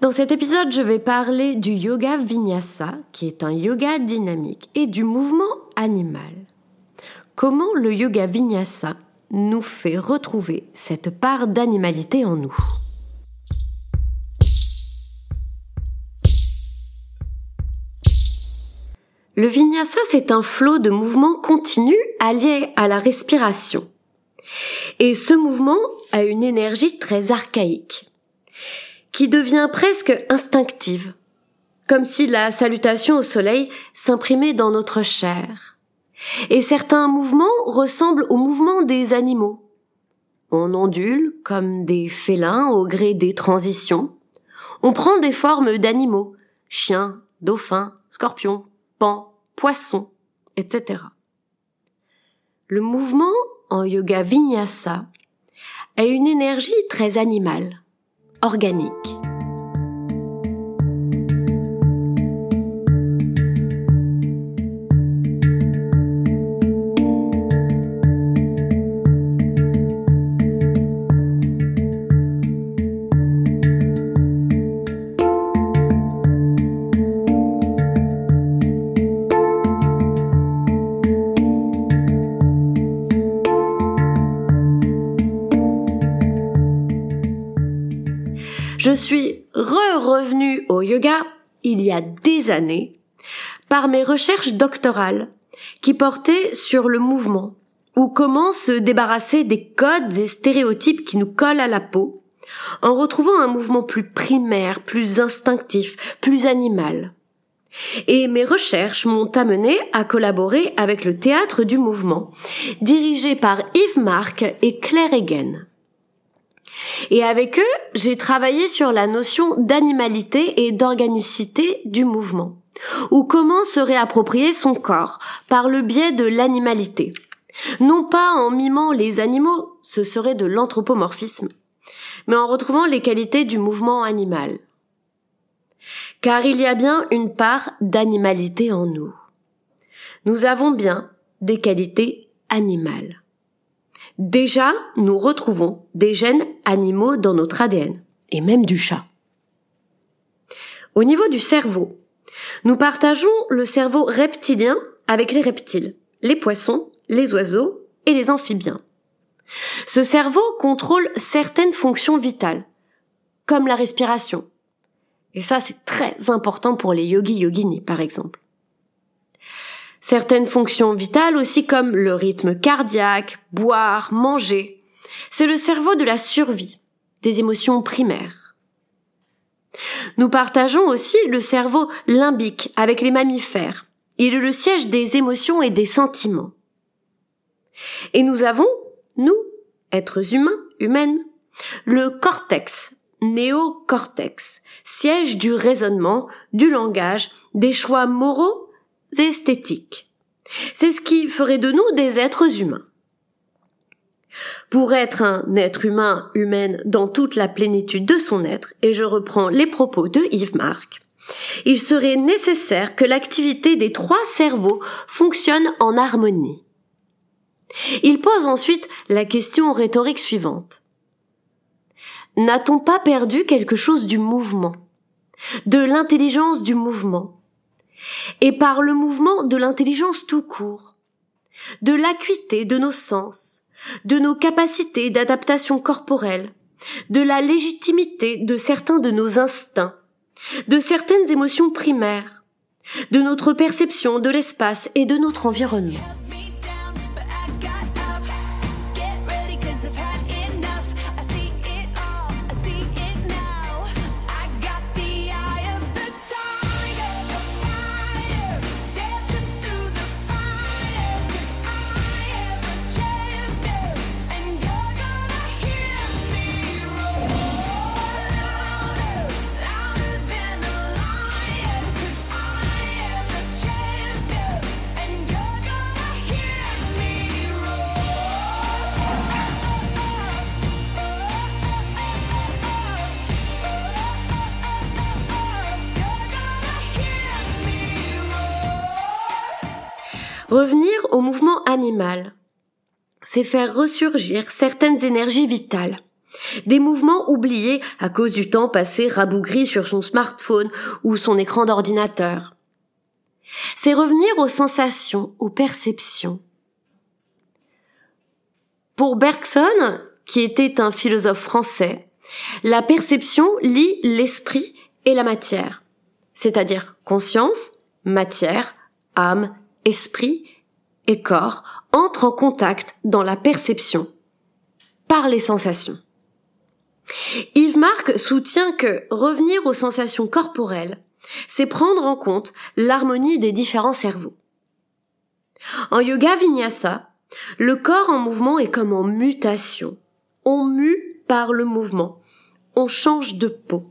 Dans cet épisode, je vais parler du yoga vinyasa, qui est un yoga dynamique, et du mouvement animal. Comment le yoga vinyasa nous fait retrouver cette part d'animalité en nous? Le vinyasa, c'est un flot de mouvements continu allié à la respiration. Et ce mouvement a une énergie très archaïque qui devient presque instinctive, comme si la salutation au soleil s'imprimait dans notre chair. Et certains mouvements ressemblent aux mouvements des animaux. On ondule comme des félins au gré des transitions. On prend des formes d'animaux, chiens, dauphins, scorpions, pans, poissons, etc. Le mouvement en yoga vinyasa a une énergie très animale organique. Je suis re-revenue au yoga il y a des années par mes recherches doctorales qui portaient sur le mouvement ou comment se débarrasser des codes et stéréotypes qui nous collent à la peau en retrouvant un mouvement plus primaire, plus instinctif, plus animal. Et mes recherches m'ont amené à collaborer avec le théâtre du mouvement, dirigé par Yves Marc et Claire Egen. Et avec eux, j'ai travaillé sur la notion d'animalité et d'organicité du mouvement, ou comment se réapproprier son corps par le biais de l'animalité. Non pas en mimant les animaux, ce serait de l'anthropomorphisme, mais en retrouvant les qualités du mouvement animal. Car il y a bien une part d'animalité en nous. Nous avons bien des qualités animales. Déjà, nous retrouvons des gènes animaux dans notre ADN, et même du chat. Au niveau du cerveau, nous partageons le cerveau reptilien avec les reptiles, les poissons, les oiseaux et les amphibiens. Ce cerveau contrôle certaines fonctions vitales, comme la respiration. Et ça, c'est très important pour les yogis yoginis, par exemple. Certaines fonctions vitales aussi comme le rythme cardiaque, boire, manger. C'est le cerveau de la survie, des émotions primaires. Nous partageons aussi le cerveau limbique avec les mammifères. Il est le siège des émotions et des sentiments. Et nous avons, nous, êtres humains, humaines, le cortex, néocortex, siège du raisonnement, du langage, des choix moraux esthétiques. C'est ce qui ferait de nous des êtres humains. Pour être un être humain humaine dans toute la plénitude de son être, et je reprends les propos de Yves Marc, il serait nécessaire que l'activité des trois cerveaux fonctionne en harmonie. Il pose ensuite la question rhétorique suivante. N'a-t-on pas perdu quelque chose du mouvement, de l'intelligence du mouvement, et par le mouvement de l'intelligence tout court, de l'acuité de nos sens, de nos capacités d'adaptation corporelle, de la légitimité de certains de nos instincts, de certaines émotions primaires, de notre perception de l'espace et de notre environnement. Revenir au mouvement animal, c'est faire ressurgir certaines énergies vitales. Des mouvements oubliés à cause du temps passé rabougri sur son smartphone ou son écran d'ordinateur. C'est revenir aux sensations, aux perceptions. Pour Bergson, qui était un philosophe français, la perception lie l'esprit et la matière, c'est-à-dire conscience, matière, âme esprit et corps entrent en contact dans la perception par les sensations. Yves Marc soutient que revenir aux sensations corporelles, c'est prendre en compte l'harmonie des différents cerveaux. En yoga vinyasa, le corps en mouvement est comme en mutation. On mue par le mouvement. On change de peau.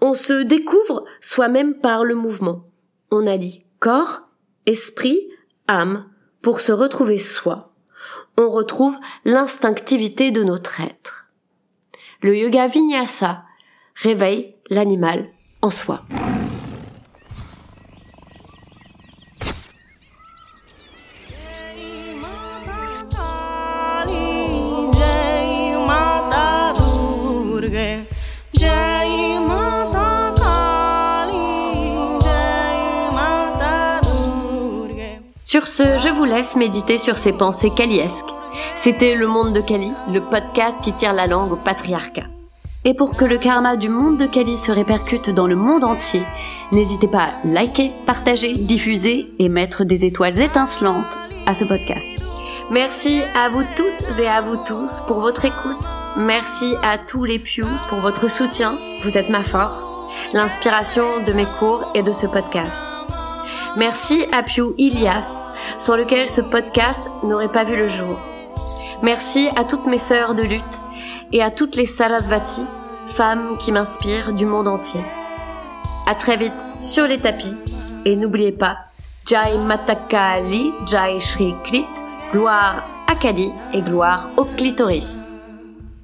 On se découvre soi-même par le mouvement. On allie corps esprit, âme, pour se retrouver soi. On retrouve l'instinctivité de notre être. Le yoga vinyasa réveille l'animal en soi. Sur ce, je vous laisse méditer sur ces pensées kaliesques. C'était Le Monde de Kali, le podcast qui tire la langue au patriarcat. Et pour que le karma du monde de Kali se répercute dans le monde entier, n'hésitez pas à liker, partager, diffuser et mettre des étoiles étincelantes à ce podcast. Merci à vous toutes et à vous tous pour votre écoute. Merci à tous les Pew pour votre soutien. Vous êtes ma force, l'inspiration de mes cours et de ce podcast. Merci à Pew Ilias, sans lequel ce podcast n'aurait pas vu le jour. Merci à toutes mes sœurs de lutte et à toutes les Sarasvati, femmes qui m'inspirent du monde entier. À très vite sur les tapis et n'oubliez pas Jai Matakali, Jai Shri Klit, gloire à Kali et gloire au clitoris.